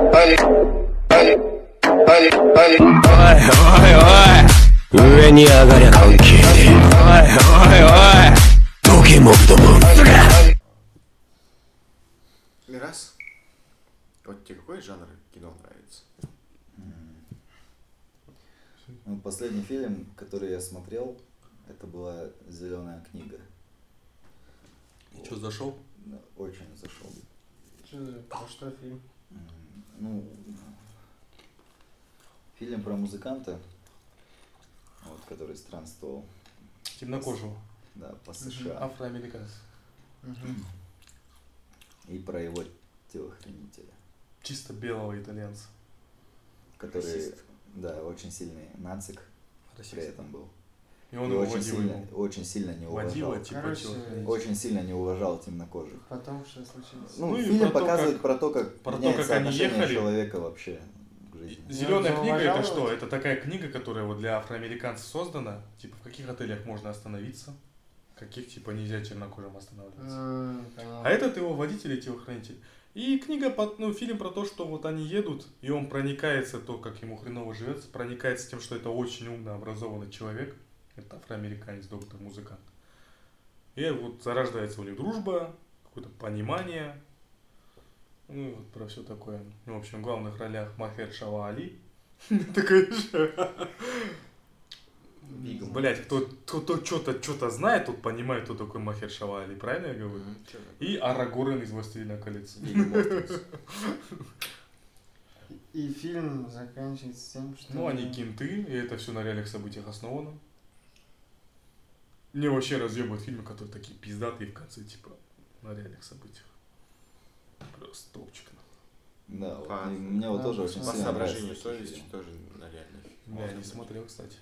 おいおい上に上がりゃ関係ねえおいおいおいどけもっともん Раз. Вот тебе какой жанр кино нравится? Ну, последний фильм, который я смотрел, это была Зеленая книга. И что, зашел? Да, Очень зашел. Что за про что фильм? Ну, фильм про музыканта, вот, который странствовал, Темнокожего. да, по США. Афроамериканец. И про его телохранителя, Чисто белого итальянца. который, Расист. да, очень сильный нацик при этом был. И он И его очень водил сильно, очень сильно не Водила, уважал. типа, Короче. Очень сильно не уважал темнокожих. Потом что случилось? Ну, Ну фильм про показывает как- про то, как про то, как они ехали. человека вообще к жизни. Зеленая книга это что? Это такая книга, которая вот для афроамериканцев создана. Типа в каких отелях можно остановиться, в каких типа нельзя чернокожим останавливаться. Понятно. А этот его водитель и телохранитель. И книга, ну, фильм про то, что вот они едут, и он проникается, то, как ему хреново живется, проникается тем, что это очень умно образованный человек. Это афроамериканец, доктор, музыкант. И вот зарождается у них дружба, какое-то понимание. Ну, и вот про все такое. Ну, в общем, в главных ролях Махер Шава Али. Такой. Блять, кто, кто, что-то что-то знает, тот понимает, кто такой Махер Шава Али, правильно я говорю? И Арагорн из «Властелина колец». И фильм заканчивается тем, что... Ну, они кенты, и это все на реальных событиях основано. Мне вообще разъебывают фильмы, которые такие пиздатые в конце, типа, на реальных событиях. Просто топчик. Да, вот, По- и мне вот да, тоже по очень По сильно соображению совести тоже на реальных. Я не смотрел, кстати.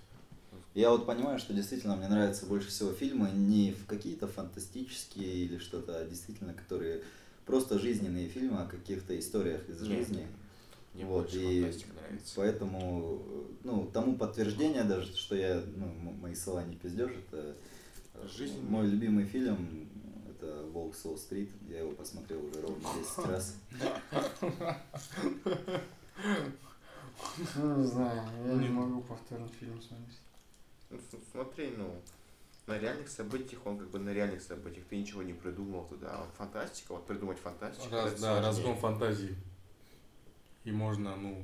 Я вот понимаю, что действительно мне нравятся больше всего фильмы не в какие-то фантастические или что-то, а действительно, которые просто жизненные фильмы о каких-то историях из Нет, жизни. Мне Вот, больше и нравится. Поэтому, ну, тому подтверждение даже, что я, ну, мои слова не пиздешь, это э, Жизнь. мой любимый фильм, это «Волк с Уолл-стрит», я его посмотрел уже ровно 10 раз. Ну, не знаю, я не могу повторный фильм смотреть. Ну, с- смотри, ну, на реальных событиях, он как бы на реальных событиях, ты ничего не придумал туда. А вот фантастика, вот придумать фантастику. Раз, да, разгон фантазии. И можно, ну,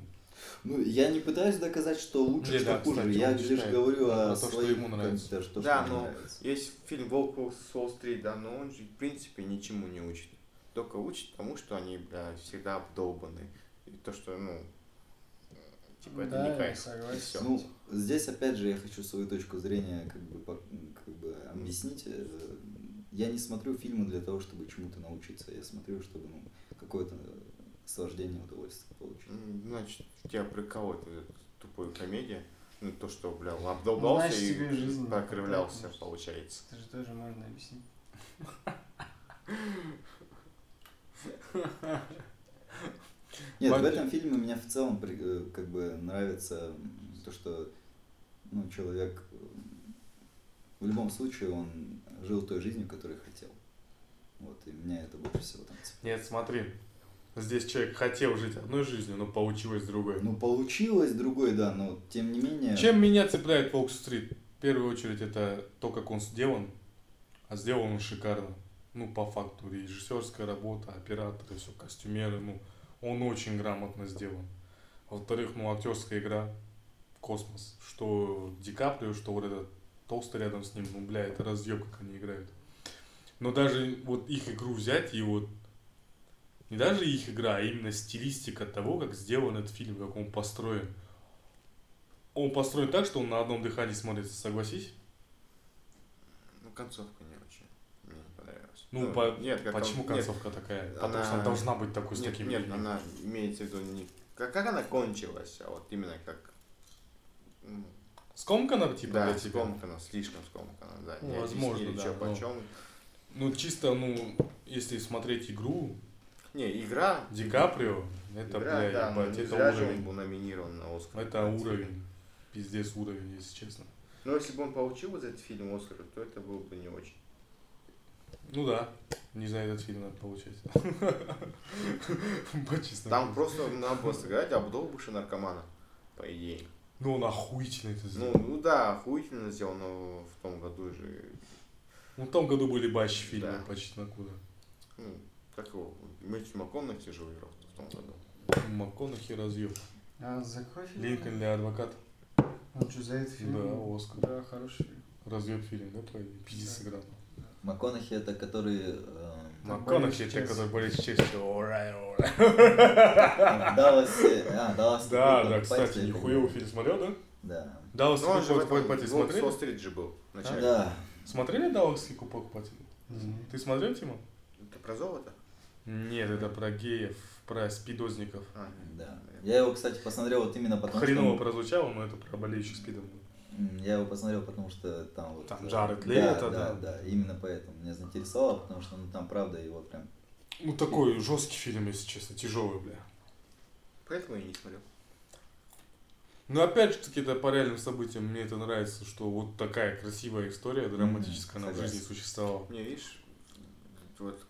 Ну, я не пытаюсь доказать, что лучше, Не, что да, хуже. кстати, я лишь считает говорю про о то, что ему нравится. что, Да, что мне но нравится. Есть фильм «Волк с Уолл-стрит», да, но он же, в принципе, ничему не учит. Только учит тому, что они, бля, всегда обдолбаны. И то, что, ну, типа, это Да, не кайф. согласен. Ну, здесь опять же я хочу свою точку зрения как бы, по- как бы объяснить. Э, Я не смотрю фильмы для того, чтобы чему-то научиться. Я смотрю, чтобы ну, какое-то наслаждение, удовольствие получить. Значит, тебя прикалывает эта тупая комедия. Ну, то, что, бля, обдолбался тебе и жизнь не прокрывлялся, хватает, получается. Это же тоже можно объяснить. Нет, в Вадим. этом фильме мне в целом э, как бы нравится то, что ну, человек э, в любом случае он жил той жизнью, которую хотел. Вот, и меня это больше всего там цепляет. нет, смотри. Здесь человек хотел жить одной жизнью, но получилось другой. Ну, получилось другой, да, но тем не менее... Чем меня цепляет Волк Стрит? В первую очередь это то, как он сделан. А сделан он шикарно. Ну, по факту, режиссерская работа, операторы, все, костюмеры, ну, он очень грамотно сделан. Во-вторых, ну, актерская игра, космос. Что Ди Каприо, что вот этот толстый рядом с ним, ну, бля, это разъеб, как они играют. Но даже вот их игру взять и вот не даже их игра, а именно стилистика того, как сделан этот фильм, как он построен. Он построен так, что он на одном дыхании смотрится, согласись? Ну, концовка не очень. Мне не понравилась. Ну, по- нет, как Почему он- нет, концовка такая? Потому она- что она должна быть такой с нет, таким нет, линией. она имеется в виду не... Как, как она кончилась, а вот именно как... ну, Скомкана, типа, да, для тебя? скомкана, слишком скомкана, да. Ну, возможно, да, чё, но- почем. Ну, чисто, ну, если смотреть игру, Не, игра... Ди Каприо, это, игра, бля, да, ебать, ну, это уровень. был номинирован на Оскар. Это уровень. Пиздец уровень, если честно. Но если бы он получил за этот фильм Оскар, то это было бы не очень. Ну да, не за этот фильм надо получать. Там просто надо было сыграть обдолбыша наркомана, по идее. Ну он охуительно это Ну, сделал. ну да, охуительно сделал, но в том году же, Ну в том году были бащи фильмы Да. почти на куда. ну, как его, Мэтью МакКонахи же выиграл в том году. МакКонахи разъем. А за какой фильм? Линкольн для адвоката. Он что, за этот фильм? Да, Оскар. Да, хороший фильм. Разъем фильм, да, твой? Пиздец Да. сыграл. МакКонахи это который э, МакКонахи, болеют с Челси. Орай, орай. в Далласе, а, Даллас. Да, да, кстати, нихуевый фильм смотрел, да? Да. Ну, этом, покупатель с смотрели? Уолл-стрит же был. Да. Смотрели покупатель? Мгм. Ты смотрел, Тима? Это про золото? Нет, это про геев, про спидозников. А, Да. Я его, кстати, посмотрел вот именно потому, Хреново что... прозвучало, но это про болеющих спидом. Я его посмотрел, потому что там вот... Там э, Джаред да, Лето, да, да. да, именно поэтому меня заинтересовало, потому что ну там правда его прям... Ну такой жесткий фильм, если честно, тяжелый, бля. поэтому я не смотрел. Но опять же таки, это по реальным событиям. Мне это нравится, что вот такая красивая история, драматическая, она в жизни существовала. Мне, видишь, вот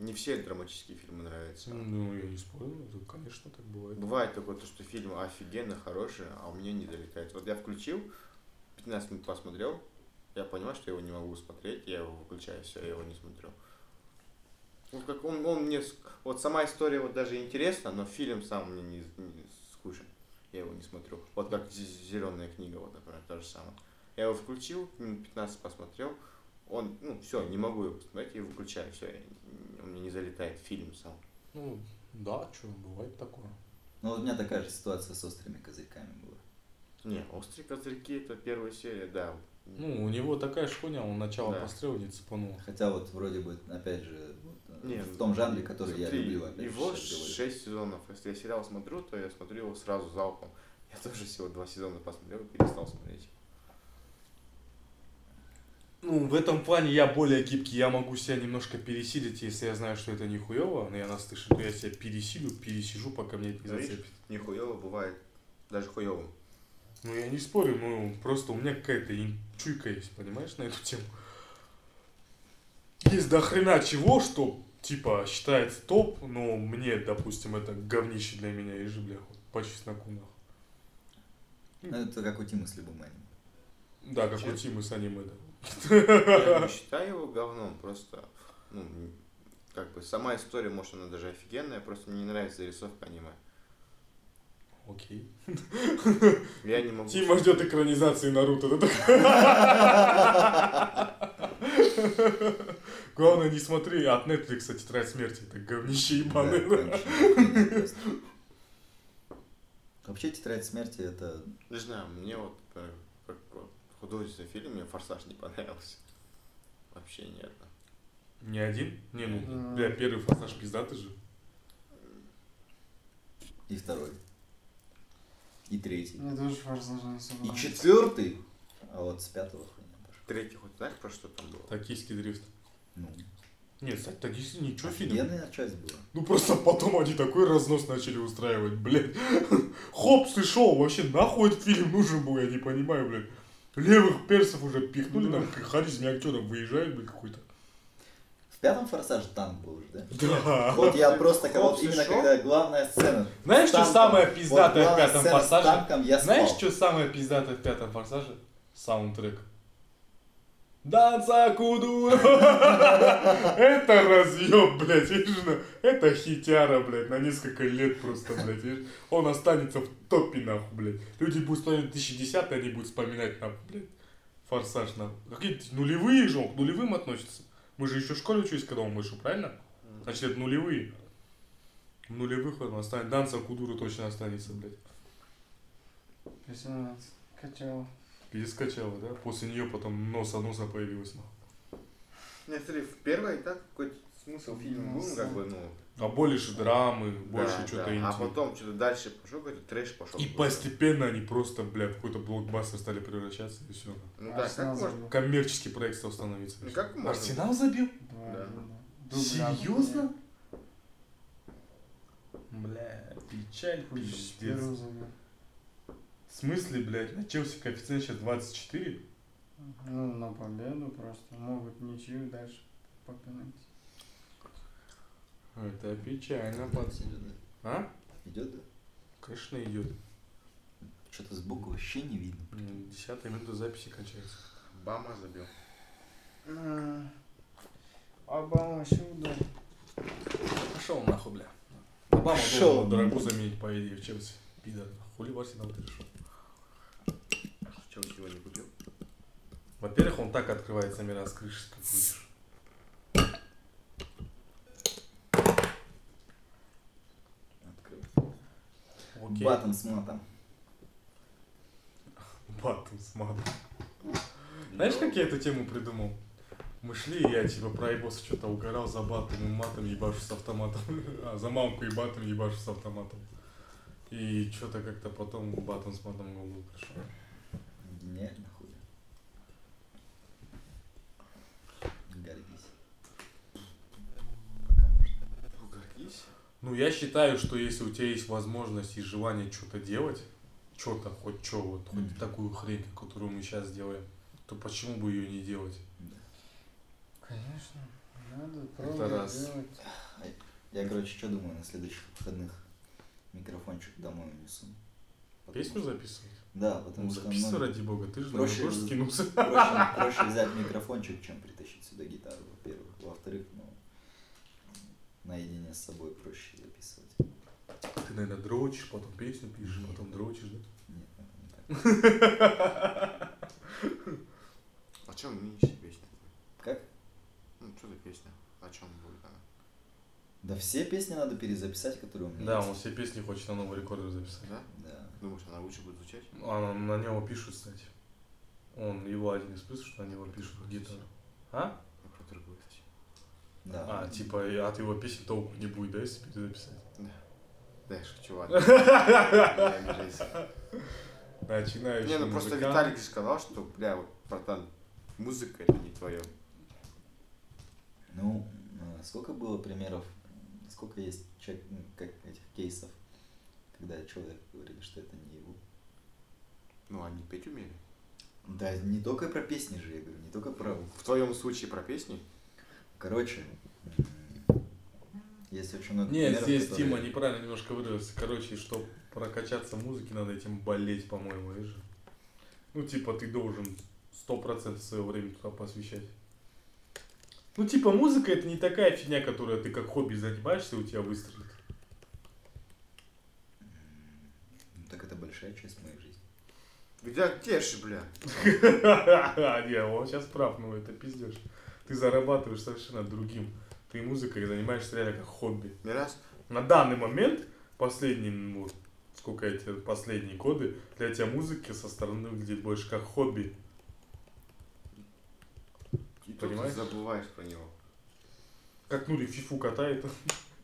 не все драматические фильмы нравятся. Ну, я не спорю, это, конечно, так бывает. Бывает такое, то, что фильм офигенно хороший, а у меня не долетает. Вот я включил, 15 минут посмотрел, я понимаю, что я его не могу смотреть, я его выключаю, все, я его не смотрю. Ну, как он, он мне, вот сама история вот даже интересна, но фильм сам мне не, не скучен. Я его не смотрю. Вот как зеленая книга, вот, например, то же самое. Я его включил, минут 15 посмотрел, он, ну, все, не могу его посмотреть, и выключаю, все, он мне не залетает фильм сам. Ну, да, что, бывает такое. Ну, вот у меня такая же ситуация с острыми козырьками была. Не, острые козырьки это первая серия, да. Ну, у него такая ж хуйня, он начало Да. пострела не цепанул. Хотя вот вроде бы, опять же, вот, э, Не, в том жанре, который я смотри, люблю, опять Его же. 6 сезонов. Если я сериал смотрю, то я смотрю его сразу залпом. Я тоже всего два сезона посмотрел и перестал смотреть. Ну, в этом плане я более гибкий, я могу себя немножко пересилить, если я знаю, что это не хуево, но я наслышан, то я себя пересилю, пересижу, пока мне это не зацепит. Нихуево бывает. Даже хуевым. Ну, я не спорю, ну, просто у меня какая-то чуйка есть, понимаешь, на эту тему. Есть до хрена чего, что, типа, считается топ, но мне, допустим, это говнище для меня, и же, бля, хоть по чесноку, нахуй. Ну, это как у Тимы с любым аниме. Да, как у Честно? Тимы с аниме, да. Я не считаю его говном, просто, ну, как бы сама история, может, она даже офигенная, просто мне не нравится зарисовка аниме. Окей. Я не могу... Тима ждет экранизации Наруто? Главное, не смотри от Netflix «Тетрадь смерти», это говнище ебаное. Вообще, тетрадь смерти это Не знаю, мне вот художественный фильм, мне «Форсаж» не понравился. Вообще нет. Не один? Не, ну, Мгм. бля, первый форсаж пиздатый же. и второй, и третий, Мне тоже форсаж не особо и четвертый, а вот с пятого хуйня пошла. Третий хоть знаешь, про что там было? Токийский дрифт. Ну, Нет, кстати, токийский ничего фильм. офигенная часть была. Ну просто потом они такой разнос начали устраивать, блядь. Хопс и шоу, вообще нахуй этот фильм нужен был, я не понимаю, блядь. Левых персов уже пихнули, Ну. нам харизме актера выезжает, блядь, какой-то. В пятом форсаже танк был уже, да? Да. Вот я просто, и именно когда главная сцена. Знаешь, что самое пиздатое в пятом форсаже? Знаешь, что самое пиздатое в пятом форсаже? Саундтрек. Данца Кудура. Это разъем, блядь, видишь, ну, это хитяра, блядь, на несколько лет просто, блядь, видишь. Он останется в топе, нахуй, блядь. Люди будут смотреть 2010 они будут вспоминать, нахуй, блядь, форсаж, нахуй. Какие нулевые же, он к нулевым относится. Мы же еще в школе учились, когда он вышел, правильно? Значит, это нулевые. В нулевых он останется. Данца Кудура точно останется, блядь. 18. Качал. Пиздец скачала, да? После нее потом носа-носа появилась, нахуй. Нет, смотри, в первой так какой-то смысл фильма был, ну, как бы, ну... А больше драмы, больше да, что-то да. интим. А потом что-то дальше пошел, какой-то трэш пошел. И постепенно они просто, бля, в какой-то блокбастер стали превращаться, и все. Ну да, как можно... забил. Коммерческий проект стал становиться. Ну как можно? Арсенал забил? Да. да. Серьезно? Бля, печаль, Хуй, пиздец. В смысле, блядь, на Челси коэффициент сейчас 24? Ну, на победу просто. Могут ничью дальше попе найти. Это печально, пацан. Идет, да? А? Идет, да? Конечно, идет. Что-то сбоку вообще не видно. Десятая минута записи кончается. Бама забил. М, Обама сюда. Пошел нахуй, бля. Обама должен дорогу заменить, по идее, в Челси. Пидор. Хули в Арсенал ты решил? Чего сегодня купил? Во-первых, он так открывается мира с крыши, как видишь. Окей. Батон с матом. Батом с матом. Знаешь, как я эту тему придумал? Мы шли, и я типа про Айбоса что-то угорал за батом и матом ебашу с автоматом. А, за мамку и батом ебашу с автоматом. И что-то как-то потом батом с матом в голову пришло. Гениально, хуй. Гордись. Пока можно. Ну, гордись. Ну, я считаю, что если у тебя есть возможность и желание что-то делать, что-то, хоть что, вот, хоть Мгм. такую хрень, которую мы сейчас делаем, то почему бы ее не делать? Да. Конечно. Надо Это пробовать раз. делать. Я, короче, что думаю, на следующих выходных микрофончик домой унесу. Потому Песню что- записывать? Да, Ну, потому что записывай, ну, ради бога, ты же на проще- тоже скинулся. проще, проще взять микрофончик, чем притащить сюда гитару, во-первых. Во-вторых, ну, наедине с собой проще записывать. Ты, наверное, дрочишь, потом песню пишешь, Нет. потом дрочишь, да? Нет, это не так. О чем нынешняя песня? Как? Ну, что за песня? О чем будет она? Да все песни надо перезаписать, которые у меня Да, есть. он все песни хочет на новый рекордер записать. Да? Да. Думаешь, она лучше будет звучать? А на, него пишут, кстати. Он его один из плюсов, что на него пишут гитару. А? Про другую, кстати. Да. А, типа, от его песен толку не будет, да, если перезаписать? Да, я шучу, ладно. Не обижайся. Начинающий Не, ну просто. Виталик же сказал, что, бля, вот, братан, музыка это не твое. Ну, э, сколько было примеров, сколько есть чек- ну, как этих кейсов, когда человек говорили, что это не его. Ну, они петь умели. Да, не только про песни же, я говорю, не только про... В твоем случае про песни? Короче, есть очень много Нет, примеров, здесь которые- Тима неправильно немножко выразился. Короче, чтобы прокачаться в музыке, надо этим болеть, по-моему, видишь? Ну, типа, ты должен сто процентов своего времени туда посвящать. Ну, типа, музыка это не такая фигня, которая ты как хобби занимаешься, и у тебя выстрелит. Ну, так это большая часть моей жизни. Где, где же, бля? Не, он сейчас прав, ну это пиздешь. Ты зарабатываешь совершенно другим. Ты музыкой занимаешься реально как хобби. Не раз? На данный момент, последние, ну, вот, сколько эти последние годы, для тебя музыки со стороны выглядит больше как хобби. Понимаешь? ты забываешь про него. Как Нури фифу катает.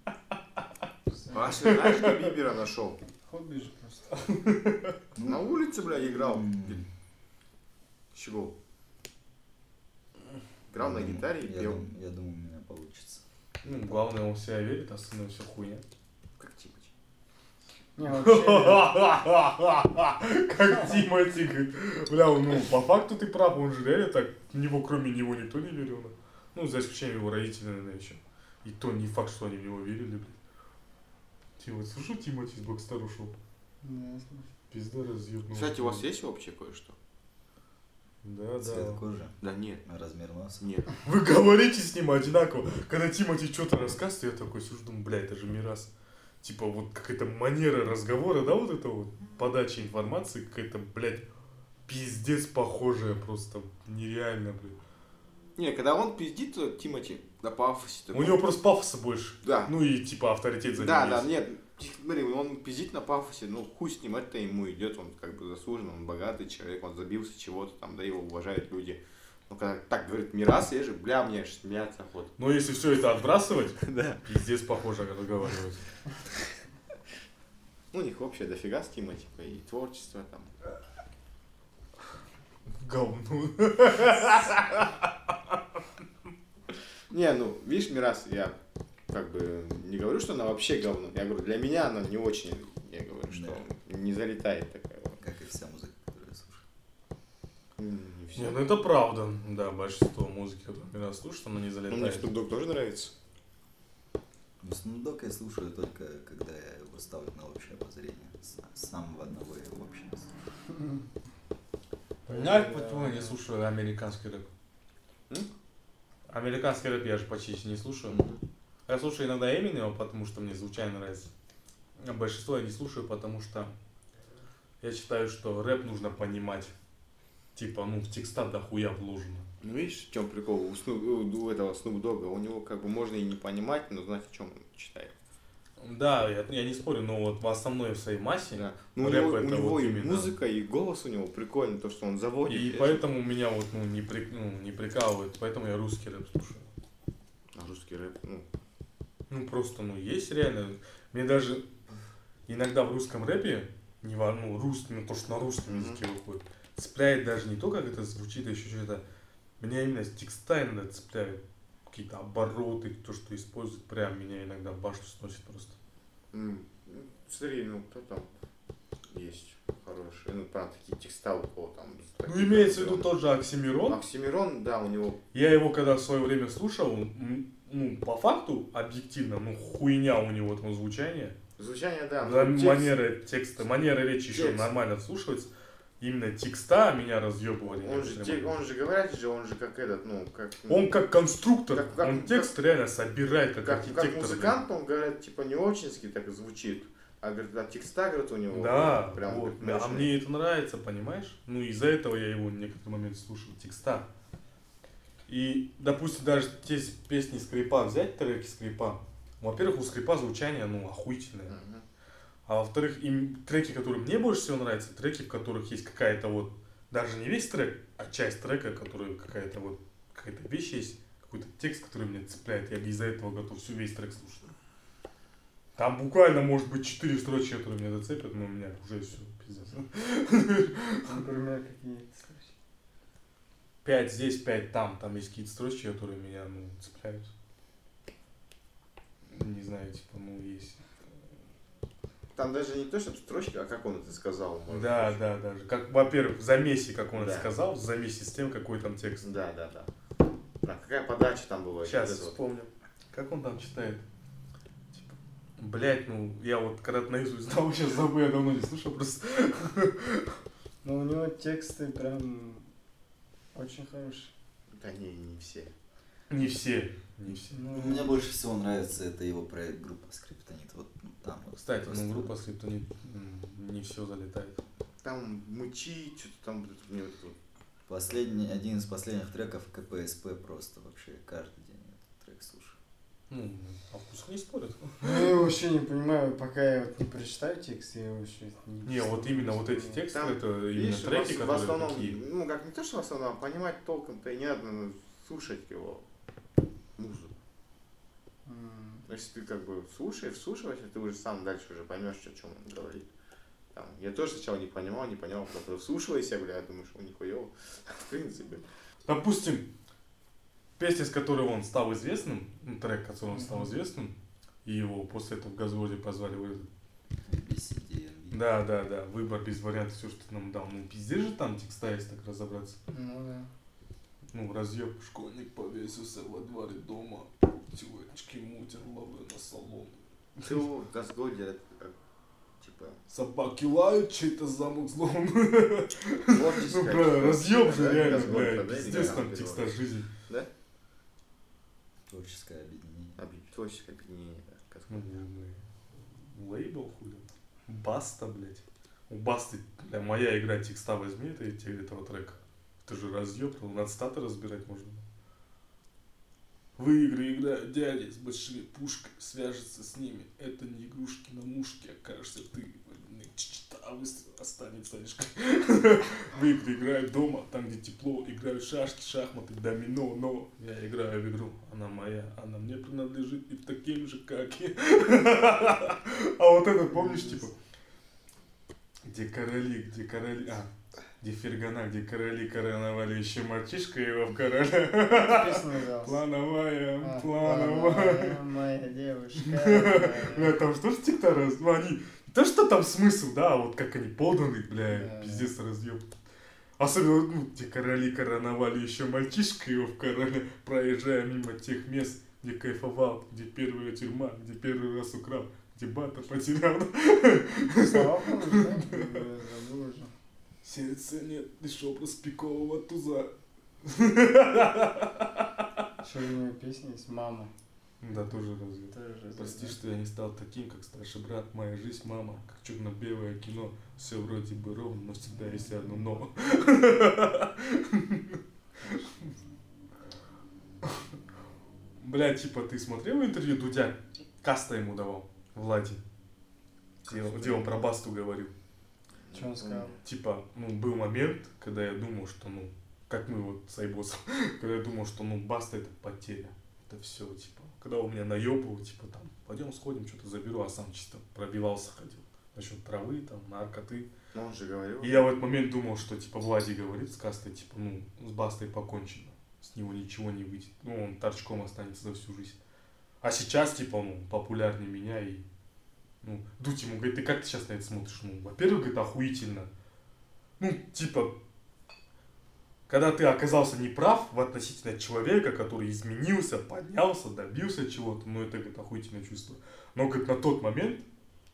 А что, знаешь, где Бибера нашел? Хобби же просто. На улице, бля, играл. Чего? Играл на гитаре и пел. Я думаю, у меня получится. Ну, главное, он в себя верит, а остальное все хуйня. Как Тимати. Не, вообще, Как Тимати говорит. Бля, ну, по факту ты прав, он же реально так, него, кроме него, никто не верил. Ну, за исключением его родителей, наверное, еще. И то не факт, что они в него верили, блядь. Тима, слушай, Тимати из Блэкстар ушел. слышу. Пизда разъебнула. Кстати, у вас есть вообще кое-что? Да, Цвет да. кожи, Да нет. размер носа. Нет. Вы говорите с ним одинаково. Когда Тимати что-то рассказывает, я такой сижу, думаю, бля, это же Мирас. Типа вот какая-то манера разговора, да, вот это вот подача информации, какая-то, блядь, пиздец похожая просто, нереально, блядь. Не, когда он пиздит, то Тимати на пафосе. У него просто пафоса больше. Да. Ну и типа авторитет за ним Да, да, есть. нет. Смотри, он пиздит на пафосе, ну хуй с ним, это ему идет, он как бы заслужен, он богатый человек, он забился чего-то там, да его уважают люди. Ну когда так говорит Мирас, я же, бля, мне аж смеяться охота. Но если все это отбрасывать, Да. пиздец похоже разговаривать. Ну, у них общее дофига с типа, и творчество там. Говно. Не, ну, видишь, Мирас, я как бы не говорю, что она вообще говно. Я говорю, для меня она не очень, я говорю, что не залетает такая вот. Как и вся музыка, которую я слушаю. Все. Не, ну это правда. Да, большинство музыки, которую я слушаю, она не Ну, мне залетает. Snoop Dogg тоже нравится. Ну, Snoop Dogg я слушаю только, когда я его ставлю на общее обозрение. С- Самого одного я его вообще не слушаю. Я почему не слушаю американский рэп. Американский рэп я же почти не слушаю. Я слушаю иногда Эминема, потому что мне звучание нравится. А большинство я не слушаю, потому что я считаю, что рэп нужно понимать. Типа, ну, в текста дохуя вложено. Ну, видишь, в чем прикол? У, Snoop- у этого Snoop Dogg, у него как бы можно и не понимать, но знать, о чем он читает. Да, я, я не спорю, но вот в основной в своей массе. Да. Ну, у него, у него вот и именно. музыка, и голос у него прикольный, то, что он заводит. И Я поэтому меня вот ну, не, при, ну, не прикалывает, поэтому я русский рэп слушаю. А русский рэп, ну, Ну просто, ну есть реально. Мне даже иногда в русском рэпе, не во, ну, русский, ну то, что на русском Мгм. языке выходит, цепляет даже не то, как это звучит, а еще что-то. Меня именно текста иногда цепляют. Какие-то обороты, то, что используют, прям меня иногда башню сносит просто. ну, смотри, ну, кто там есть хороший, ну, правда, такие текста у кого там. Ну, имеется в виду тот же Оксимирон. Оксимирон, да, у него Я его когда в свое время слушал, ну, по факту, объективно, ну, хуйня у него там звучание. звучание, да. Да, ну, текст- манера текста, манера речи еще Текст. нормально слушается. Именно текста меня разъебывали. Он же, те- он же говорят же, он же как этот, ну, как... Он как конструктор, Как- как- он текст реально собирает как, как, как архитектор. музыкант, он, говорят, типа, не очень так звучит. А, говорит, а текста, говорит, у него Да, прям вот. говорит, а мне это нравится, понимаешь? Ну, из-за этого я его в некоторые моменты слушал, текста. И, допустим, даже те песни скрипа взять, треки скрипа. Во-первых, у скрипа звучание, ну, охуительное. Мгм. А во-вторых, им треки, которые мне больше всего нравятся, треки, в которых есть какая-то вот, даже не весь трек, а часть трека, который какая-то вот, какая-то вещь есть, какой-то текст, который меня цепляет, я из-за этого готов всю весь трек слушать. Там буквально может быть четыре строчки, которые меня зацепят, но у меня уже все, пиздец. Например, какие слушай. Пять здесь, пять там, там есть какие-то строчки, которые меня, ну, цепляют. Не знаю, типа, ну, есть. Там даже не то, чтобы строчка, а как он это сказал. может Да, быть. да, даже. Как, во-первых, в замесе, как он Да. это сказал, в замесе с тем, какой там текст. Да, да, да. Да, какая подача там была? Сейчас Вот это вот. вспомню. Как он там читает? Типа, блять, ну, я вот когда-то наизусть знал, сейчас забыл, я давно не слушал просто. Но у него тексты прям очень хорошие. Да не, не все. Не все, не все. Ну, Мне больше всего нравится это его проект группа Скриптонит. Ну, вот. Кстати, ну, группа Скриптонит не все залетает. Там мучить, что-то там мне вот это. Последний, один из последних треков КПСП просто вообще каждый день этот трек слушаю. Ну, о вкусах не спорят. Ну, я вообще не понимаю, пока я вот не прочитаю текст, я вообще не Не, вот именно вот эти тексты, Там, это именно Видишь, треки, в, в которые основном, такие. ну как не то, что в основном, а понимать толком-то и не надо ну, слушать его музыку. М, Если ты как бы слушаешь, вслушиваешься, ты уже сам дальше уже поймешь, о чем он говорит. Там, я тоже сначала не понимал, не понял, потом вслушивайся, бля, думаю, что нихуево. В принципе. Допустим, песня, с которой он стал известным, ну, трек, который он стал известным, и его после этого в газводе позвали в этот. Да, да, да, выбор без вариантов, все, что ты нам дал. Ну, пиздец же там текста, если так разобраться. Ну да. Ну, разъеб. Школьник повесился во дворе дома, девочки мутят лавы на салон. Ты его в Газгольде, это как, типа, Собаки лают, чей-то замок творческая. Ну, бля, разъеб же реально, бля, пиздец как там текста жизни. Да? Творческое объединение. Объ- Творческое объединение, да, Ну, Газгольд. мы- лейбл хули. Баста, блядь. У Басты, бля, моя игра текста возьми это, этого трека. Ты же разъеб, надо статы разбирать можно. В игры играют дяди с большими пушками, свяжется с ними. Это не игрушки на мушке, окажешься ты. чичта, выстрел останется лишь. В игры играют дома, там где тепло, играют шашки, шахматы, домино, но я играю в игру, она моя, она мне принадлежит и таким же, как и... А вот это помнишь, типа, где короли, где короли, а, где Фергана, где короли короновали еще мальчишка его в короля. Песня называлась. Плановая, А, плановая. Моя девушка. Бля, там что ж текста ну они, то что там смысл, да, а вот как они поданы, бля, пиздец разъеб. Особенно, ну, где короли короновали еще мальчишка его в короле, проезжая мимо тех мест, где кайфовал, где первая тюрьма, где первый раз украл, где бата потерял. Да? Я забыл уже. Сердца нет, лишь образ пикового туза. Еще у него песня есть «Мама». Да, тоже разве. Тоже Прости, да. что я не стал таким, как старший брат. Моя жизнь, мама, как черно-белое кино. Все вроде бы ровно, но всегда есть одно но. Бля, типа, ты смотрел интервью Дудя? Каста ему давал, Влади. Где он про Басту говорил. Что он сказал? Типа, ну, был момент, когда я думал, что, ну, как мы вот с Айбосом, когда я думал, что, ну, Баста это потеря. Это все, типа, когда он меня наебывал, типа, там, пойдем сходим, что-то заберу, а сам чисто пробивался ходил. Насчет травы, там, наркоты. Ну, он же говорил. И я в этот момент думал, что, типа, Влади говорит с Кастой, типа, ну, с Бастой покончено. С него ничего не выйдет. Ну, он торчком останется за всю жизнь. А сейчас, типа, ну, популярнее меня и... Ну, Дудь ему говорит, ты как ты сейчас на это смотришь? Ну, во-первых, говорит, охуительно. Ну, типа, когда ты оказался неправ в относительно человека, который изменился, поднялся, добился чего-то, ну, это, говорит, охуительное чувство. Но, говорит, на тот момент,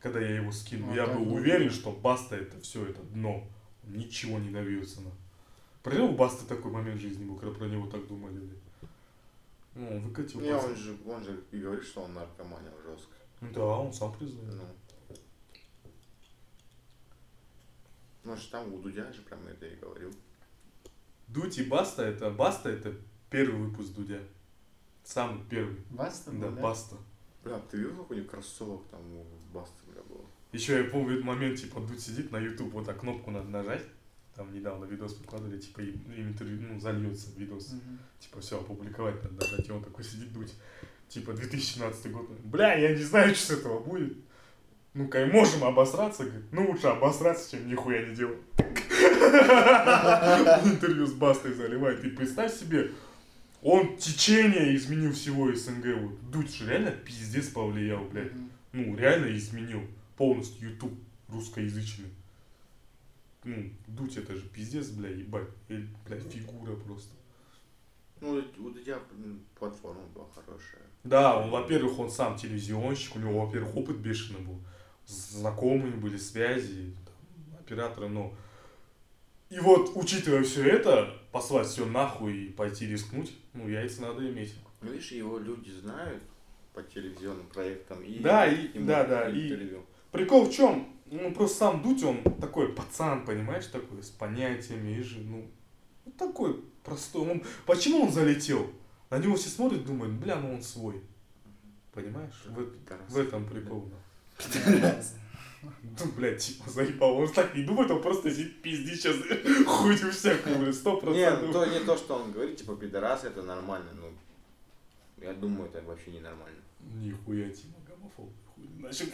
когда я его скинул, Ну, я был вот. уверен, что Баста это все, это дно. Он ничего не добьется. На. Про него у Басты такой момент в жизни был, когда про него так думали. Ну, он выкатил. Не, он же, он же и говорит, что он наркоманил жестко. Ну Да, он сам признает. Ну. Же там у Дудя же прям это и говорил. Дудь и Баста, это Баста, это первый выпуск Дудя. Самый первый. Баста Да, был, да? Баста. Бля, ты видел, какой у них кроссовок там у Баста, бля, был? Еще я помню этот момент, типа, Дудь сидит на YouTube, вот так кнопку надо нажать. Там недавно видос выкладывали, типа, и и интервью, ну, зальется видос. Мгм. Типа, все, опубликовать надо нажать. И он такой сидит Дудь. Типа, 2017 год. Бля, я не знаю, что с этого будет. Ну-ка, и можем обосраться? Говорит, ну, лучше обосраться, чем нихуя не делать. Интервью с Бастой заливает. И представь себе, он течение изменил всего СНГ. Вот. Дудь же реально пиздец повлиял, блядь. Ну, реально изменил полностью YouTube русскоязычный. Ну, Дудь это же пиздец, бля, ебать. Бля, фигура просто. Ну, у Дудя платформа была хорошая. Да, он, во-первых, он сам телевизионщик, у него, во-первых, опыт бешеный был. Знакомые были, связи, там, операторы, но... И вот, учитывая все это, послать все нахуй и пойти рискнуть, ну, яйца надо иметь. Ну, видишь, его люди знают по телевизионным проектам. И Да, и- да, да, и-. Прикол в чем? Ну, просто сам Дудь, он такой пацан, понимаешь, такой, с понятиями, и же, ну, такой простой. Он, почему он залетел? На него все смотрят, думают, бля, ну он свой. Понимаешь? В, Пидорас. в этом прикол. да. Ну, блядь, типа, заебал. Он так не думает, он просто сидит пиздит сейчас хуйню всякую, блядь, сто Не, ну, процентов. то не то, что он говорит, типа, пидорас, это нормально, ну, я думаю, это вообще ненормально. Нихуя, Тима, гомофоб. Хуй начал.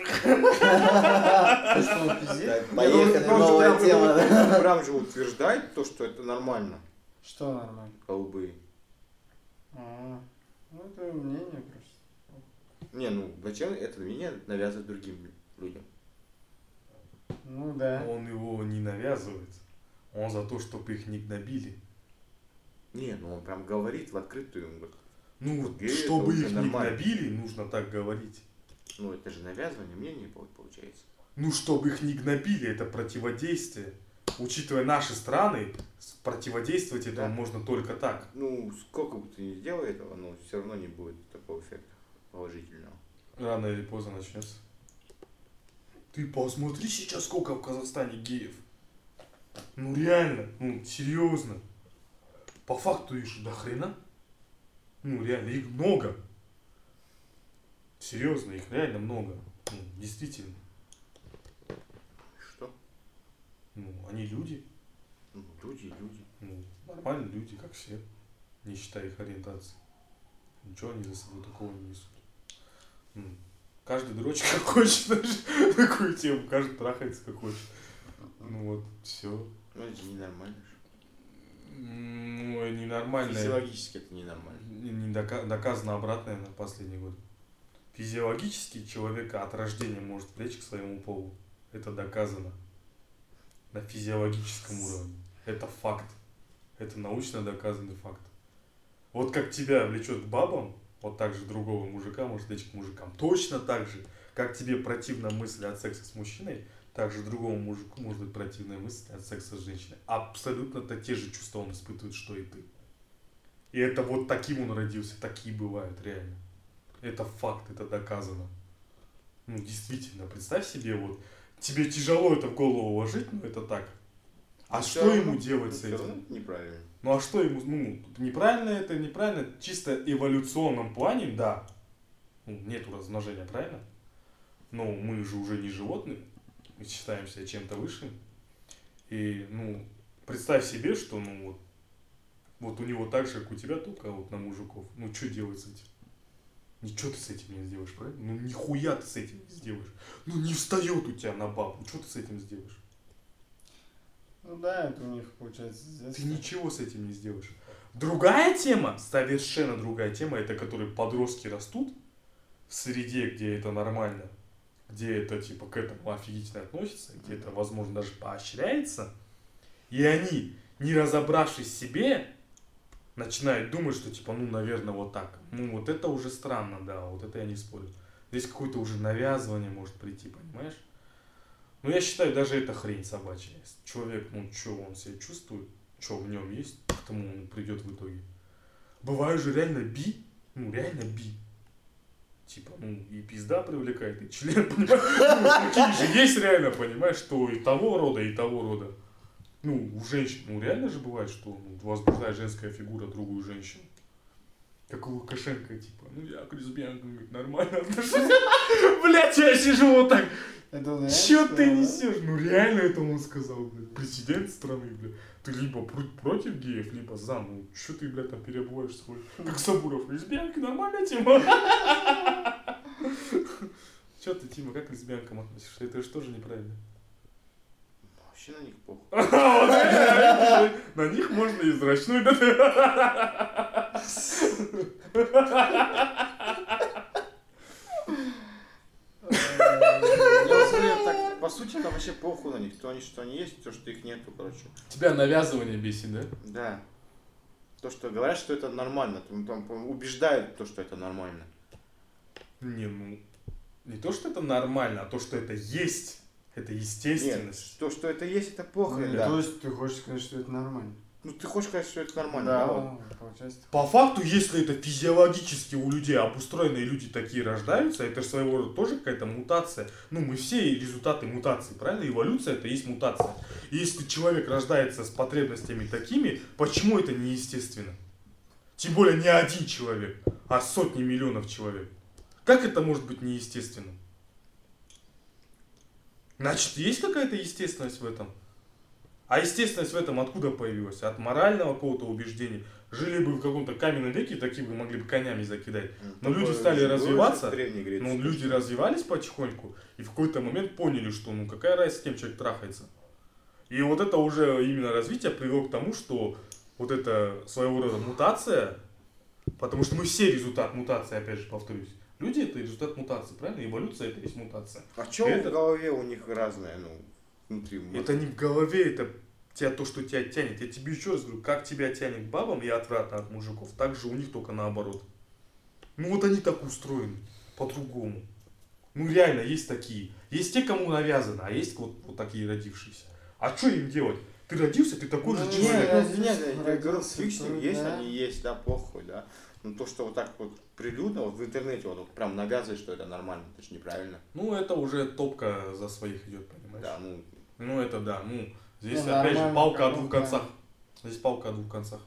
Ну, поехали, же новая прям- тема. Прям же утверждает то, что это нормально, Что нормально? голубые. А, ну это мнение просто. Не, ну, зачем это мнение навязывать другим людям? Ну да. Он его не навязывает. Он за то, чтобы их не гнобили. Не, ну он прям говорит в открытую, он говорит, Ну, Вот гей чтобы их не гнобили, нужно так говорить. ну это же навязывание мнения пол- получается. Ну, чтобы их не гнобили, это противодействие. Учитывая наши страны, противодействовать этому Да. можно только так. Ну, сколько бы ты ни сделал этого, но все равно не будет такого эффекта положительного. Рано или поздно начнется. Ты посмотри сейчас, сколько в Казахстане геев. Ну реально, ну серьезно. По факту же до хрена. Ну реально, их много. Серьезно, их реально много. Ну, действительно. Что? Ну, они люди. Ну, люди, люди. Ну, нормальные люди, как все. Не считая их ориентации. Ничего они за собой такого не несут. М. Каждый дрочит как хочет, знаешь, такую тему. Каждый трахается как хочет. Ну вот, все. Ну это ненормально. Ну, ненормально. Физиологически это ненормально. Не- не дока- доказано обратное на последний год. Физиологически человека от рождения может влечь к своему полу. Это доказано. На физиологическом уровне. Это факт. Это научно доказанный факт. Вот как тебя влечет к бабам, вот так же другого мужика может влечь к мужикам. Точно так же, как тебе противна мысль от секса с мужчиной, так же другому мужику может быть противная мысль от секса с женщиной. Абсолютно-то те же чувства он испытывает, что и ты. И это вот таким он родился, такие бывают реально. Это факт, это доказано. Ну, действительно, представь себе, вот, тебе тяжело это в голову уложить, но это так. А Ну, что ему делать ну, с этим? неправильно. Ну а что ему, ну, неправильно это, неправильно, чисто эволюционном плане, да. Ну, нету размножения, правильно? Но мы же уже не животные, мы считаем себя чем-то высшим. И, ну, представь себе, что, ну, вот, вот у него так же, как у тебя, только вот на мужиков. Ну, что делать с этим? Ничего ты с этим не сделаешь, правильно? Ну, нихуя ты с этим не сделаешь. Ну, не встает у тебя на бабу, что ты с этим сделаешь? Ну да, это у них получается с Ты ничего с этим не сделаешь. Другая тема, совершенно другая тема, это которые подростки растут в среде, где это нормально, где это типа к этому офигительно относится, где это, возможно, даже поощряется. И они, не разобравшись в себе, начинают думать, что типа, ну, наверное, вот так. Ну, вот это уже странно, да, вот это я не спорю. Здесь какое-то уже навязывание может прийти, понимаешь? Ну, я считаю, даже это хрень собачья. Человек, ну, что он себя чувствует, что в нем есть, к тому он придет в итоге. Бывают же реально би, ну, реально би. Типа, ну, и пизда привлекает, и член, понимаешь? Ну, же есть реально, понимаешь, что и того рода, и того рода. Ну, у женщин, ну, реально же бывает, что ну, возбуждает женская фигура другую женщину. Как у Лукашенко, типа, ну, я к лесбиянкам говорит, нормально отношусь. Блять, я сижу вот так, Че ты несешь? Ну реально это он сказал, блядь. Президент страны, блядь. Ты либо пр- против геев, либо за. Ну че ты, блядь, там переобуваешь свой? Как Сабуров, лесбиянка, нормальная тема. Че ты, Тима, как к лесбиянкам относишься? Это же тоже неправильно. Вообще на них похуй. На них можно и зрачную. так, по сути, там вообще похуй на них. То они, что они есть, то, что их нету, короче. Тебя навязывание бесит, да? Да. То, что говорят, что это нормально. Там, убеждают то, что это нормально. Не, ну, не то, что это нормально, а то, что это есть. Это Нет, естественность. то, что это есть, это похуй, Ну, да. То есть ты хочешь сказать, что это нормально? Ну, ты хочешь сказать, что это нормально, да? вот? получается. По факту, если это физиологически у людей обустроенные люди такие рождаются, это же своего рода тоже какая-то мутация. Ну, мы все результаты мутации, правильно? Эволюция это и есть мутация. И если человек рождается с потребностями такими, почему это неестественно? Тем более не один человек, а сотни миллионов человек. Как это может быть неестественно? Значит, есть какая-то естественность в этом? А естественность в этом откуда появилась? От морального какого-то убеждения. Жили бы в каком-то каменном веке, такие бы могли бы конями закидать. Но люди Такое стали же было развиваться, Древней Греции. Ну, люди развивались потихоньку, и в какой-то момент поняли, что ну какая разница, с кем человек трахается. И вот это уже именно развитие привело к тому, что вот это своего рода мутация, потому что мы все результат мутации, опять же повторюсь. Люди это результат мутации, правильно? Эволюция это есть мутация. А что Это- в голове у них разное, ну, внутри мозга? Это не в голове, это тебя то, что тебя тянет. Я тебе еще раз говорю, как тебя тянет к бабам и отвратно от мужиков, так же у них только наоборот. Ну вот они так устроены, по-другому. Ну реально, есть такие. Есть те, кому навязано, а есть вот, вот такие родившиеся. А что им делать? Ты родился, ты такой же Ну, Не, человек. я ну, здесь нет, я говорю, фиг с ним, есть да. они есть, да, похуй, да. Но то, что вот так вот прилюдно, вот в интернете вот, вот прям навязывает, что это нормально, это же неправильно. Ну это уже топка за своих идет, понимаешь? Да, ну, Ну это да, ну здесь Ну, опять же палка о двух да. концах. Здесь палка о двух концах.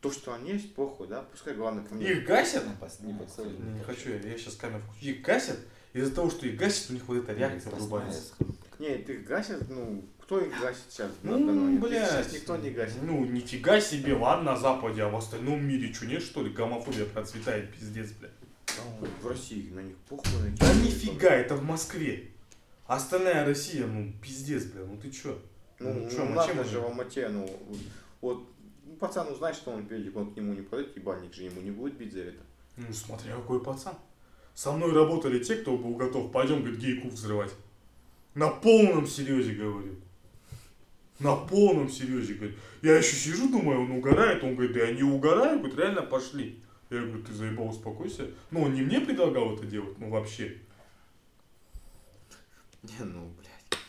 то, что они есть, похуй, да, пускай главное ко мне. Их гасят, Не подходит. Не, не хочу я, я сейчас камеру включу. Их гасят, из-за того, что их гасят, у них вот эта реакция врубается. Нет, их гасят, ну, кто их гасит сейчас? Ну, блядь. Сейчас никто не гасит. Ну, нифига себе, ладно, на Западе, а в остальном мире что, нет, что ли? Гомофобия процветает, пиздец, блядь. Ну, В России на них похуй. Да нифига, это в Москве. Остальная Россия, ну, пиздец, бля, ну ты чё? Ну, Ну, ну, чё, надо чем же в? Алмате, ну, вот, ну, пацан узнает, что он педик, он к нему не подойдет, ебальник же ему не будет бить за это. Ну, смотря какой пацан. Со мной работали те, кто был готов, пойдем, говорит, гейку взрывать. На полном серьезе говорю. На полном серьезе, говорит. Я еще сижу, думаю, он угорает. Он говорит, да я не угораю, говорит, реально пошли. Я говорю, ты заебал, успокойся. Ну, он не мне предлагал это делать, ну вообще. Не, ну, блядь.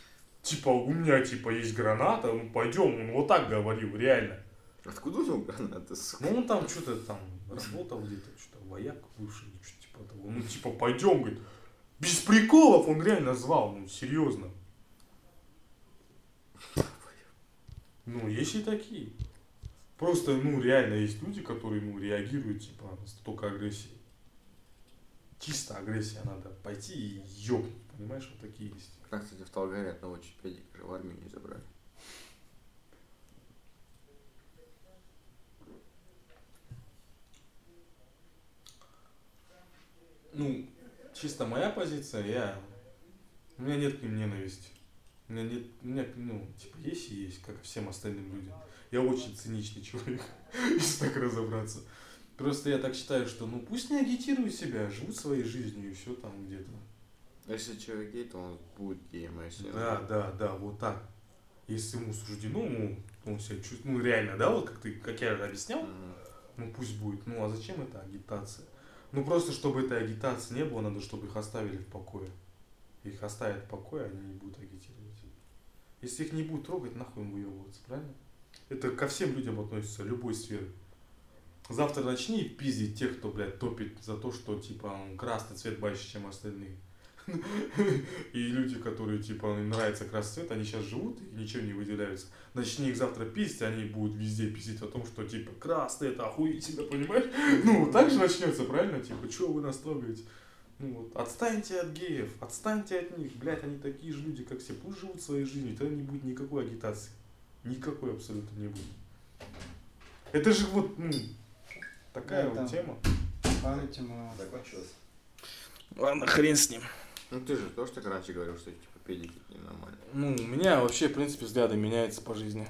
Типа, у меня, типа, есть граната, ну пойдем. Он вот так говорил, реально. Откуда у него граната, сука? Ну, он там что-то там работал где-то, что-то вояк бывший, что-то типа того. Ну, типа, пойдем, говорит. Без приколов он реально звал, ну, серьезно. Ну, есть и такие. Просто, ну, реально есть люди, которые, ну, реагируют, типа, столько агрессии. Чисто агрессия надо пойти и ёбнуть, понимаешь, вот такие есть. Как, кстати, в Талгаре одного же в армию не забрали. Ну, чисто моя позиция, я... У меня нет к ним ненависти. У меня нет, у меня, ну, типа, есть и есть, как и всем остальным людям. Я очень циничный человек, если так разобраться. Просто я так считаю, что, ну, пусть не агитируют себя, живут своей жизнью и все там где-то. Если человек гей, то он будет геем, а если... Да, да, да, вот так. Если ему суждено, ну, он себя чувствует, ну, реально, да, вот как ты, как я объяснял, ну, пусть будет. Ну, а зачем это агитация? Ну, просто, чтобы этой агитации не было, надо, чтобы их оставили в покое. Их оставят в покое, они не будут агитировать. Если их не будут трогать, нахуй им выебываться, правильно? Это ко всем людям относится, любой сферы. Завтра начни пиздить тех, кто, блядь, топит за то, что, типа, красный цвет больше, чем остальные. И люди, которые, типа, им нравится красный цвет, они сейчас живут и ничем не выделяются. Начни их завтра пиздить, они будут везде пиздить о том, что, типа, красный это охуительно, понимаешь? Ну, так же начнется, правильно? Типа, что вы нас трогаете? Ну вот, отстаньте от геев, отстаньте от них, блядь, они такие же люди, как все, пусть живут своей жизнью, тогда не будет никакой агитации. Никакой абсолютно не будет. Это же вот, ну, такая Да, вот тема. Пару тема. Закончилось. Ладно, хрен с ним. Ну ты же тоже так раньше говорил, что типа педики ненормально. Ну, у меня вообще, в принципе, взгляды меняются по жизни.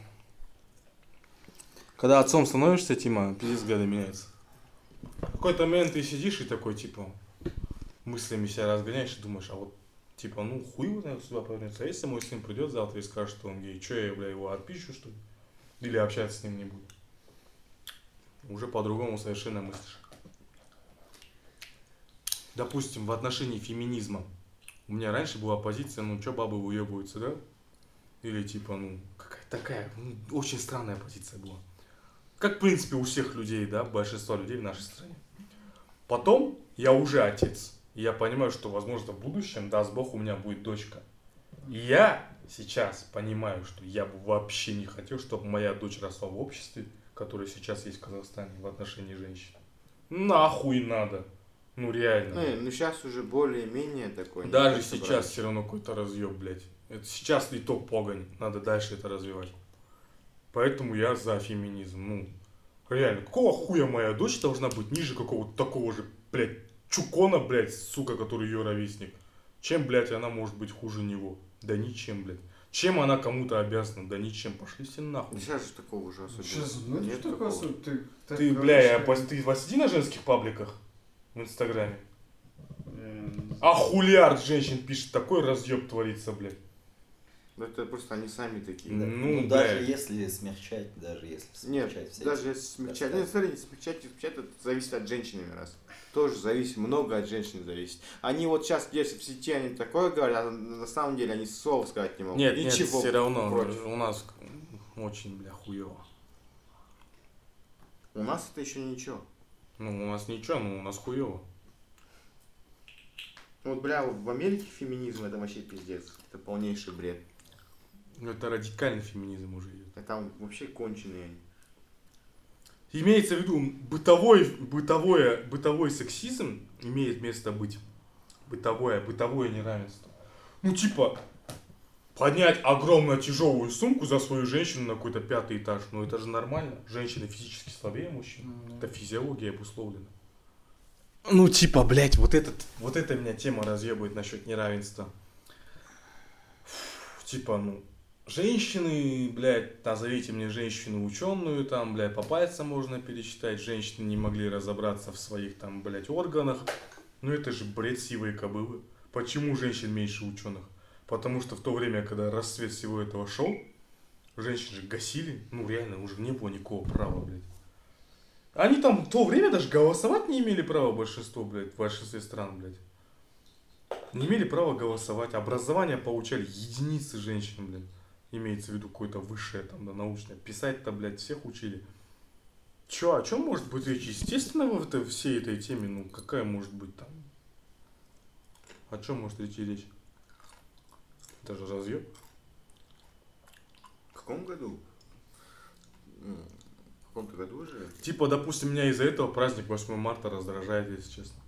Когда отцом становишься, Тима, пиздец взгляды меняются. В какой-то момент ты сидишь и такой, типа, мыслями себя разгоняешь и думаешь, а вот, типа, ну, хуй его знает, сюда повернется. А если мой сын придет завтра и скажет, что он гей, что я, бля, его отпищу, что ли? Или общаться с ним не буду? Уже по-другому совершенно мыслишь. Допустим, в отношении феминизма. У меня раньше была позиция, ну, что бабы выебываются, да? Или типа, ну, какая такая, ну, очень странная позиция была. Как, в принципе, у всех людей, да, большинства людей в нашей стране. Потом я уже отец. И я понимаю, что, возможно, в будущем, даст Бог, у меня будет дочка. И я сейчас понимаю, что я бы вообще не хотел, чтобы моя дочь росла в обществе, которое сейчас есть в Казахстане в отношении женщин. Нахуй надо. Ну реально. Ну, ну сейчас уже более-менее такой. Даже не сейчас собрались. все равно какой-то разъеб, блядь. Это сейчас итог погонь. Надо дальше это развивать. Поэтому я за феминизм. Ну, реально, какого хуя моя дочь должна быть ниже какого-то такого же, блядь, чукона, блядь, сука, который ее ровесник? Чем, блядь, она может быть хуже него? Да ничем, блядь. Чем она кому-то обязана? Да ничем. Пошли все нахуй. Сейчас же такого уже особенно. Сейчас, ну нет такого. суть? Ты, так Ты, говоришь, бля, я, ты посиди на женских пабликах в Инстаграме. А хулиард женщин пишет, такой разъеб творится, блядь. Ну, Это просто они сами такие. Ну, Ну, даже если смягчать, даже если Нет, смягчать все даже если смягчать, нет, смотри, смягчать и смягчать, это зависит от женщины раз. Тоже зависит, много от женщины зависит. Они вот сейчас, если в сети они такое говорят, а на самом деле они слов сказать не могут. Нет, нет, Ничего все равно против. у нас очень, бля, хуево. У нас это еще ничего. Ну, у нас ничего, ну, у нас хуево. Вот, бля, в Америке феминизм это вообще пиздец. Это полнейший бред. Ну, это радикальный феминизм уже идет. А там вообще конченые они. Имеется в виду, бытовой, бытовое, бытовой сексизм имеет место быть. Бытовое, бытовое неравенство. Ну, типа, поднять огромную тяжелую сумку за свою женщину на какой-то пятый этаж. Ну, это же нормально. Женщина физически слабее мужчин. ну, Это физиология обусловлена. Ну, типа, блядь, вот, этот, вот эта меня тема разъебывает насчет неравенства. Фу, Типа, ну, женщины, блядь, назовите мне женщину ученую, там, блядь, по пальцам можно пересчитать, женщины не могли разобраться в своих, там, блядь, органах. Ну, это же бред сивой кобылы. Почему женщин меньше ученых? Потому что в то время, когда расцвет всего этого шел, женщин же гасили, ну реально уже не было никакого права, блядь. Они там в то время даже голосовать не имели права большинство, блядь, в большинстве стран, блядь. Не имели права голосовать. Образование получали единицы женщин, блядь. Имеется в виду какое-то высшее, там, да, научное. Писать-то, блядь, всех учили. Чё, о чем может быть речь? Естественно, в этой, всей этой теме, ну, какая может быть там? О чем может идти речь? Это же разъеб. В каком году? В каком-то году уже? Типа, допустим, меня из-за этого праздник 8 марта раздражает, если честно.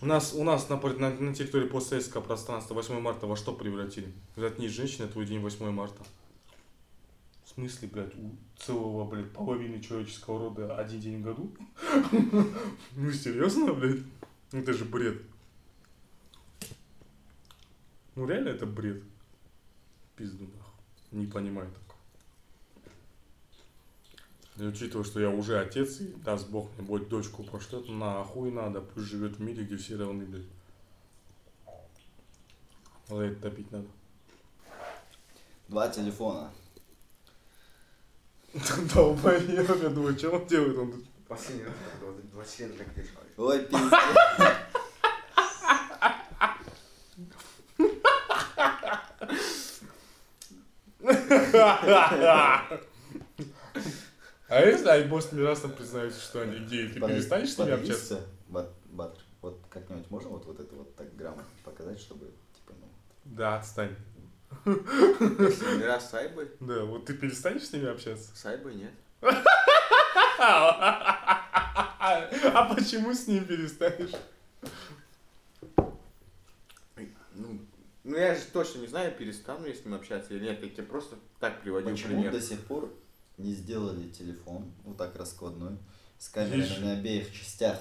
У нас, у нас на, на, на территории постсоветского пространства 8 марта во что превратили? Заткнись, женщина, твой день 8 марта. В смысле, блядь, у целого, блядь, половины человеческого рода один день в году? Ну, серьезно, блядь? Это же бред. Ну, реально это бред. Пизду, нахуй. Не понимаю такого. И учитывая, что я уже отец, и даст бог мне будет дочку пошлет, нахуй надо, пусть живет в мире, где все равны, блядь. За это топить надо. Два телефона. Долбоёб, я думаю, что он делает? Он тут- Последний раз, 20 лет так держали. Ой, пиздец. А если Айбос Мирасов признаются, что они геи, ты перестанешь с ними общаться? Бат- Батр, вот как-нибудь можно вот, вот это вот так грамотно показать, чтобы, типа, ну... Да, отстань. Последний раз с Айбой? Да, вот ты перестанешь с ними общаться? С Айбой нет. А почему с ним перестанешь? Ну, ну я же точно не знаю, перестану я с ним общаться или нет. Я тебе просто так приводил Почему пример. до сих пор не сделали телефон, вот так раскладной, с камерами же. на обеих частях?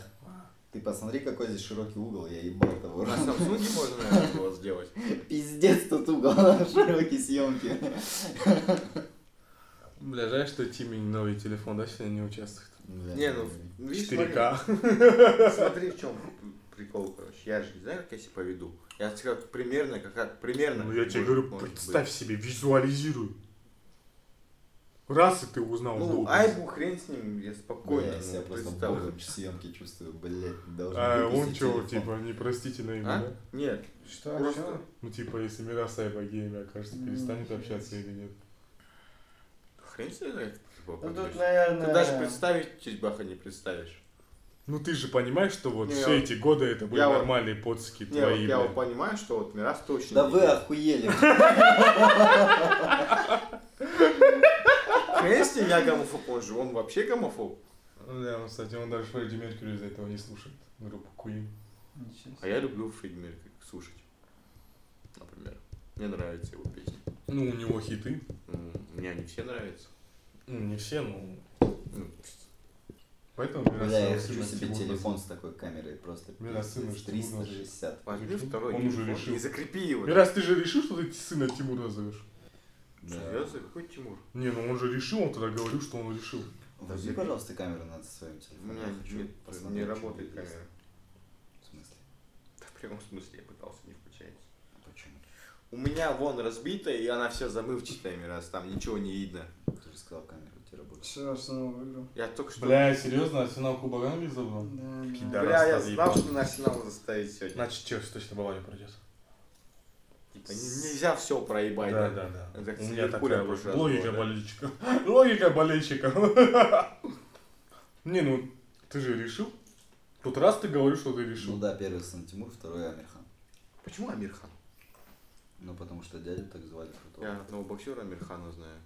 Ты посмотри, какой здесь широкий угол, я ебал того. На Самсунге можно, наверное, было сделать. Пиздец тут угол, широкие съемки. Бля, жаль, что Тимми новый телефон, да, сегодня не участвует. Не, ну, видишь, 4К. смотри, смотри, в чем прикол, короче. Я же не знаю, как я себя поведу. Я сказал, примерно, как, как примерно. Ну я тебе говорю, представь быть. себе, визуализируй. Раз и ты узнал. Ну. Айбу хрен с ним, я спокойно я себя ну, просто представлю. богом съемки чувствую, блядь, должен А он что, типа, непростительное имя, А? да? Нет, Что, Просто- что? Ну, типа, если Мирас Айба гейми окажется, Ну, перестанет общаться или нет. хрен с ним ты Ну тут, наверное... Ты даже представить Чизбаха не представишь. Ну, ты же понимаешь, что вот Не, все я- эти годы это были я вот- нормальные подски Не, вот твои, я блядь. вот понимаю, что вот Мирас точно Да не вы охуели. С ним, я гомофоб, он же, он вообще гомофоб. Да, он, кстати, он даже Фредди Меркьюри из-за этого не слушает группу Queen. А я люблю Фредди Меркьюри слушать. Например. Мне нравятся его песни. Ну, у него хиты. Ну, Мне они все нравятся. Ну, не все, но... Ну, Поэтому Мирас Бля, я хочу себе телефон с такой камерой, просто Меня сына пиздец, ж Тимур 360. возьми второй Он уже решил. и закрепи его. Мирас, ты же решил, что ты сына Тимура зовешь? Да. Серьезно? Какой Тимур? Не, ну он же решил, он тогда говорил, что он решил. Возьми, пожалуйста, камеру над своим У телефоном. меня Я хочу нет, посмотреть, не работает есть. камера. В смысле? Да, в прямом смысле я пытался, не включается. Почему? У меня вон разбита, и она вся замывчатая, раз там ничего не видно. Ты же сказал, камера у тебя работает. Все, Арсенал выиграл. Я только что... Бля, серьезно, Арсенал Кубок Англии забрал? Да, да. Бля, я знал, что на Арсенал заставить сегодня. Значит, Челси точно Баварию пройдет. Типа, не- нельзя все проебать. Да, да, да. Это как У меня такая вот логика да? болельщика. Логика болельщика. Не, ну, ты же решил. Тут раз ты говоришь, что ты Ну решил. да, первый сын Тимур, второй Амирхан. Почему Амирхан? Ну потому что дядю так звали крутого. Я одного боксера Амирхана знаю.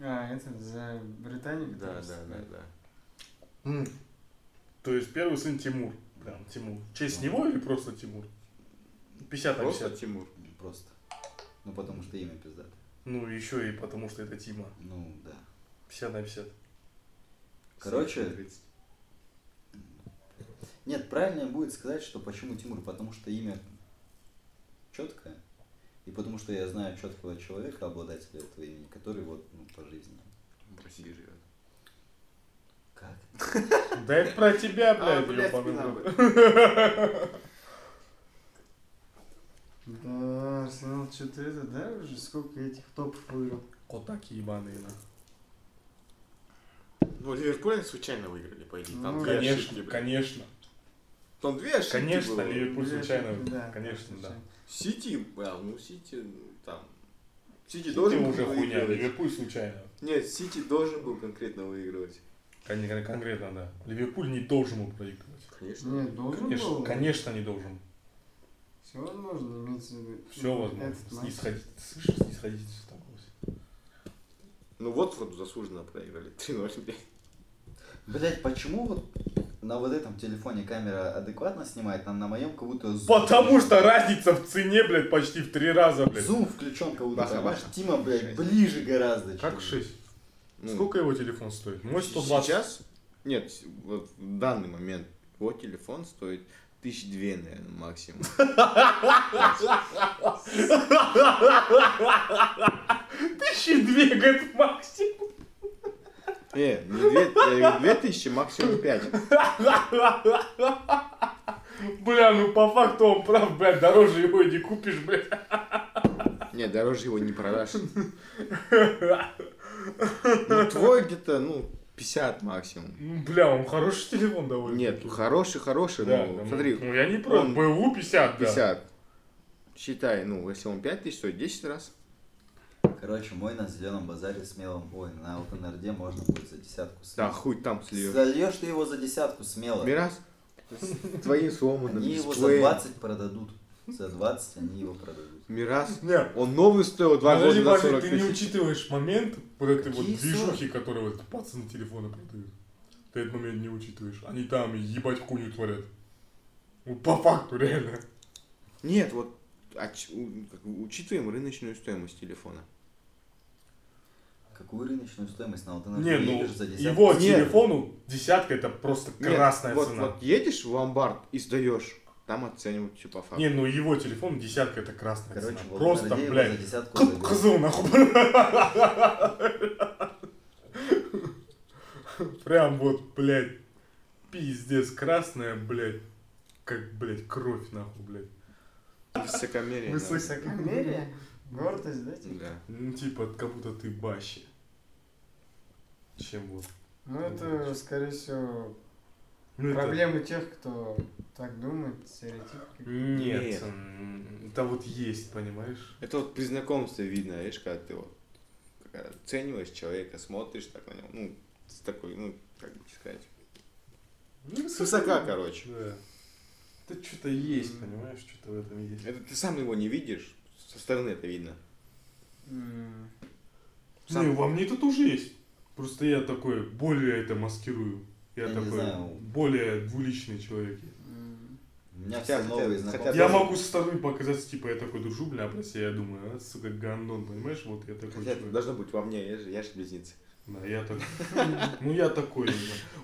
А, это за Британию? Да, да, да, да. М. То есть первый сын Тимур. Прям Тимур. В честь него или просто Тимур? 50 на Просто 50. Тимур. Просто. Ну потому что имя пиздатое. Ну, еще и потому что это Тима. Ну да. 50 на 50. Короче, 30. Нет, правильнее будет сказать, что почему Тимур, потому что имя четкое, и потому что я знаю четкого человека, обладателя этого имени, который вот ну, по жизни. В России живет. Как? Да это про тебя, А, блядь, блядь, ёбаный спина в рот. болит. Да, Арсенал что-то это, да, уже сколько этих топов выиграл? Котаки ебаные, на. Ну, Ливерпуль случайно выиграли, по идее. Там Ну, две Конечно, ошибки, конечно. Там две ошибки Конечно, было. Ливерпуль Две случайно, ошибки, да, конечно, да. Сити, а, ну Сити там. Сити Сити должен был уже хуйня, выигрывать. Ливерпуль случайно. Нет, Сити должен был конкретно выигрывать. Кон- Конкретно, да. Ливерпуль не должен был проигрывать. Конечно. Нет, должен Конечно, был. конечно не должен. Все возможно, имеется в виду. Все возможно. Снисходить, слышишь, снисходить в таком Ну вот, вот заслуженно проиграли. 3-0, блядь. Блять, почему вот на вот этом телефоне камера адекватно снимает, а на моем как будто зум. Потому что разница в цене, блядь, почти в три раза, блядь. Зум включен как будто, Баха, баха. Тима, блядь, Шесть. ближе гораздо. Как чем- 6? Ну, Сколько его телефон стоит? Мой 120. Сейчас? Нет, вот в данный момент вот телефон стоит тысяч две, наверное, максимум. Тысячи две, говорит, максимум. Не, не две, я говорю, две тысячи, максимум пять. Бля, ну по факту он прав, блядь, дороже его и не купишь, блядь. Не, дороже его не продашь. Ну, твой где-то, ну, 50 максимум. Ну, Бля, он хороший телефон довольно. Нет, хороший, хороший, да, ну, да, смотри, Ну я не против, он БУ 50, да. 50. Считай, ну, если он 5 тысяч стоит, 10 раз. Короче, мой на зеленом базаре смелом, ой, на OpenRD можно будет за десятку слить. Да, хуй там слил. Зальешь ты его за десятку смело. Мирас, с твоим сломанным Они его за дисплеем. 20 продадут. За 20 они его продадут. Мирас, Нет, он новый стоил 2 Подожди, года за подожди, 40 ты не учитываешь момент вот этой вот движухи, которые вот пацаны телефоны продают. Ты этот момент не учитываешь. Они там ебать хуйню творят. Ну, по факту, реально. Нет, вот оч- бы учитываем рыночную стоимость телефона. Какую рыночную стоимость на OpenRD Не, ну, за десятку? его Нет. телефону десятка это просто Нет, красная вот, цена. вот едешь в ломбард и сдаешь, там оценивают все по факту. Не, ну его телефон десятка это красная Короче, цена. в Просто, блядь. за десятку к- заберут. Козел нахуй. Прям вот, блядь, пиздец, красная, блядь, как, блядь, кровь нахуй, блядь. Высокомерие. да. Высокомерие? Гордость, да? типа? Да. Ну, типа, как будто ты бащи. Чем вот. Ну, это, скорее всего, Ну, это- проблемы тех, кто так думает, стереотип. Нет, Нет. это вот есть, понимаешь? Это вот при знакомстве видно, видишь, когда ты вот как, оцениваешь человека, смотришь так на него, ну, с такой, ну, как бы сказать, Ну, с высока, короче. Да. Это что-то есть, понимаешь, что-то в этом есть. Это ты сам его не видишь, со стороны это видно. М, Сам- Ну, и во мне это тоже есть. Просто я такой, более это маскирую. Я, Я такой, знаю. более двуличный человек. У меня Хотя- все хотя- новые хотя знакомые. Я могу со стороны показаться, типа, я такой дружу, бля, а про себя я думаю, а, сука, гандон, понимаешь, вот я такой Хотя человек. должно быть во мне, я же, я же близнец. Да, я такой. Ну, я такой.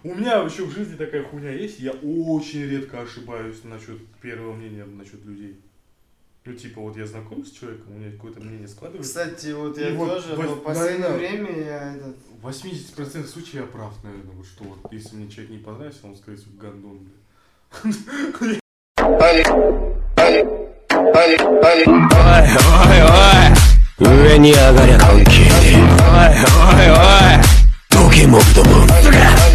У меня еще в жизни такая хуйня есть, я очень редко ошибаюсь насчет первого мнения насчет людей. Ну, типа, вот я знаком с человеком, у меня какое-то мнение складывается. Кстати, вот я и тоже, вот, но в последнее наверное, время я этот... В 80% случаев я прав, наверное, вот что вот, если мне человек не понравился, он, скорее всего, гандон, блин. Ой-ой-ой, меня горят конки. Ой-ой-ой, туки мог думать.